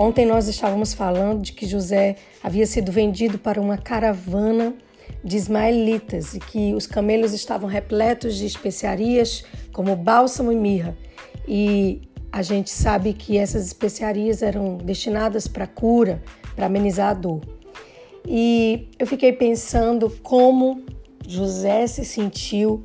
Ontem nós estávamos falando de que José havia sido vendido para uma caravana de ismaelitas e que os camelos estavam repletos de especiarias como bálsamo e mirra. E a gente sabe que essas especiarias eram destinadas para cura, para amenizar a dor. E eu fiquei pensando como José se sentiu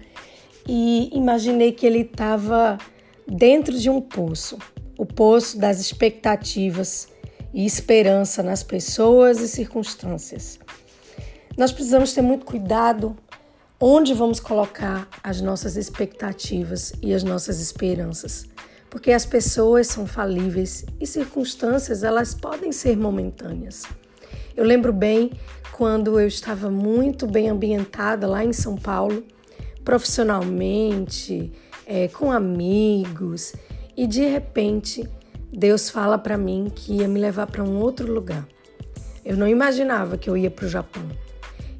e imaginei que ele estava dentro de um poço o poço das expectativas e esperança nas pessoas e circunstâncias. Nós precisamos ter muito cuidado onde vamos colocar as nossas expectativas e as nossas esperanças, porque as pessoas são falíveis e circunstâncias elas podem ser momentâneas. Eu lembro bem quando eu estava muito bem ambientada lá em São Paulo, profissionalmente, é, com amigos, e de repente Deus fala para mim que ia me levar para um outro lugar. Eu não imaginava que eu ia para o Japão.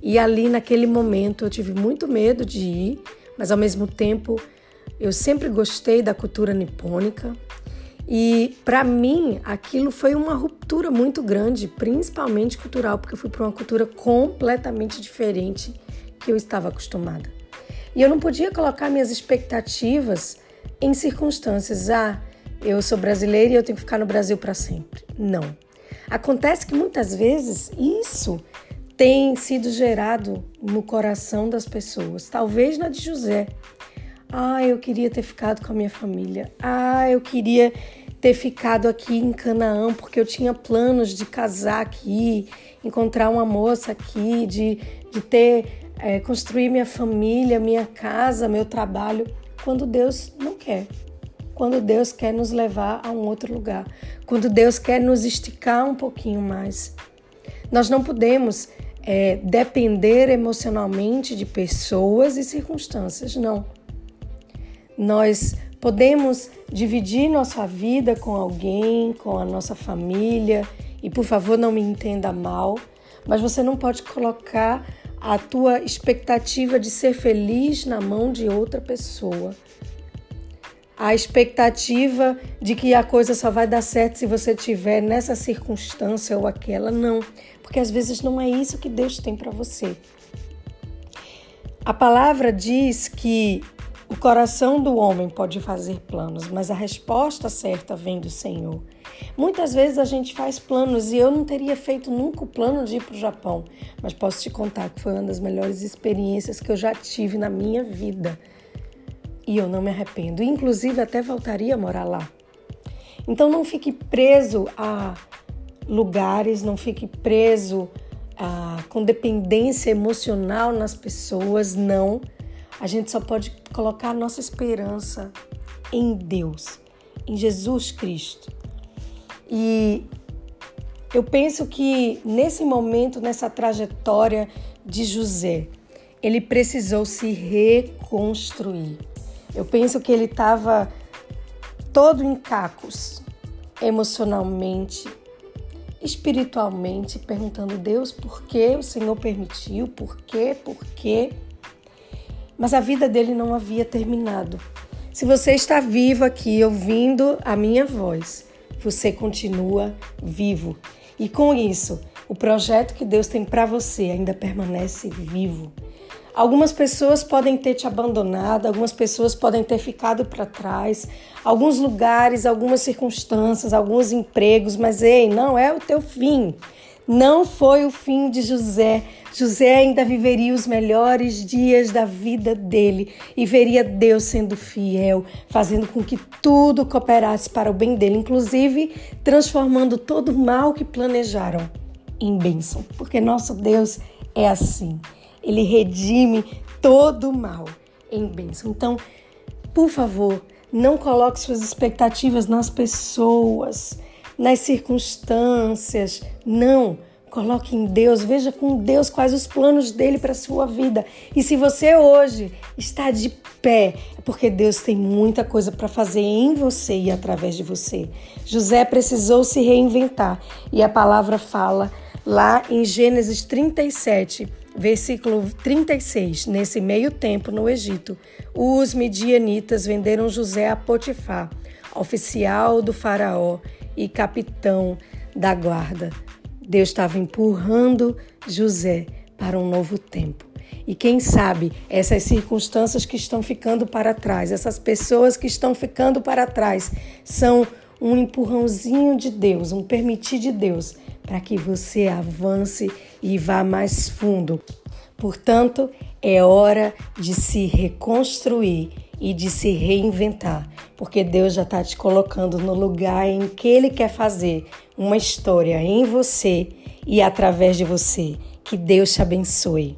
E ali naquele momento eu tive muito medo de ir, mas ao mesmo tempo eu sempre gostei da cultura nipônica. E para mim aquilo foi uma ruptura muito grande, principalmente cultural, porque eu fui para uma cultura completamente diferente que eu estava acostumada. E eu não podia colocar minhas expectativas em circunstâncias. Ah, eu sou brasileira e eu tenho que ficar no Brasil para sempre. Não. Acontece que muitas vezes isso tem sido gerado no coração das pessoas, talvez na de José. Ah, eu queria ter ficado com a minha família. Ah, eu queria ter ficado aqui em Canaã porque eu tinha planos de casar aqui, encontrar uma moça aqui, de, de ter é, construir minha família, minha casa, meu trabalho, quando Deus não quer quando Deus quer nos levar a um outro lugar, quando Deus quer nos esticar um pouquinho mais. Nós não podemos é, depender emocionalmente de pessoas e circunstâncias, não. Nós podemos dividir nossa vida com alguém, com a nossa família, e por favor não me entenda mal, mas você não pode colocar a tua expectativa de ser feliz na mão de outra pessoa a expectativa de que a coisa só vai dar certo se você tiver nessa circunstância ou aquela, não, porque às vezes não é isso que Deus tem para você. A palavra diz que o coração do homem pode fazer planos, mas a resposta certa vem do Senhor. Muitas vezes a gente faz planos e eu não teria feito nunca o plano de ir para o Japão, mas posso te contar que foi uma das melhores experiências que eu já tive na minha vida e eu não me arrependo. Inclusive, até voltaria a morar lá. Então, não fique preso a lugares, não fique preso a, com dependência emocional nas pessoas, não. A gente só pode colocar a nossa esperança em Deus, em Jesus Cristo. E eu penso que nesse momento, nessa trajetória de José, ele precisou se reconstruir. Eu penso que ele estava todo em cacos, emocionalmente, espiritualmente, perguntando Deus por que o Senhor permitiu, por quê, por quê. Mas a vida dele não havia terminado. Se você está vivo aqui ouvindo a minha voz, você continua vivo. E com isso, o projeto que Deus tem para você ainda permanece vivo. Algumas pessoas podem ter te abandonado, algumas pessoas podem ter ficado para trás, alguns lugares, algumas circunstâncias, alguns empregos, mas ei, não é o teu fim. Não foi o fim de José. José ainda viveria os melhores dias da vida dele e veria Deus sendo fiel, fazendo com que tudo cooperasse para o bem dele, inclusive transformando todo o mal que planejaram em bênção, porque nosso Deus é assim ele redime todo o mal em bênção. Então, por favor, não coloque suas expectativas nas pessoas, nas circunstâncias. Não. Coloque em Deus, veja com Deus quais os planos dele para a sua vida. E se você hoje está de pé, é porque Deus tem muita coisa para fazer em você e através de você. José precisou se reinventar e a palavra fala lá em Gênesis 37 Versículo 36. Nesse meio tempo, no Egito, os midianitas venderam José a Potifar, oficial do faraó e capitão da guarda. Deus estava empurrando José para um novo tempo. E quem sabe essas circunstâncias que estão ficando para trás, essas pessoas que estão ficando para trás, são um empurrãozinho de Deus, um permitir de Deus, para que você avance e vá mais fundo. Portanto, é hora de se reconstruir e de se reinventar, porque Deus já está te colocando no lugar em que Ele quer fazer uma história em você e através de você. Que Deus te abençoe.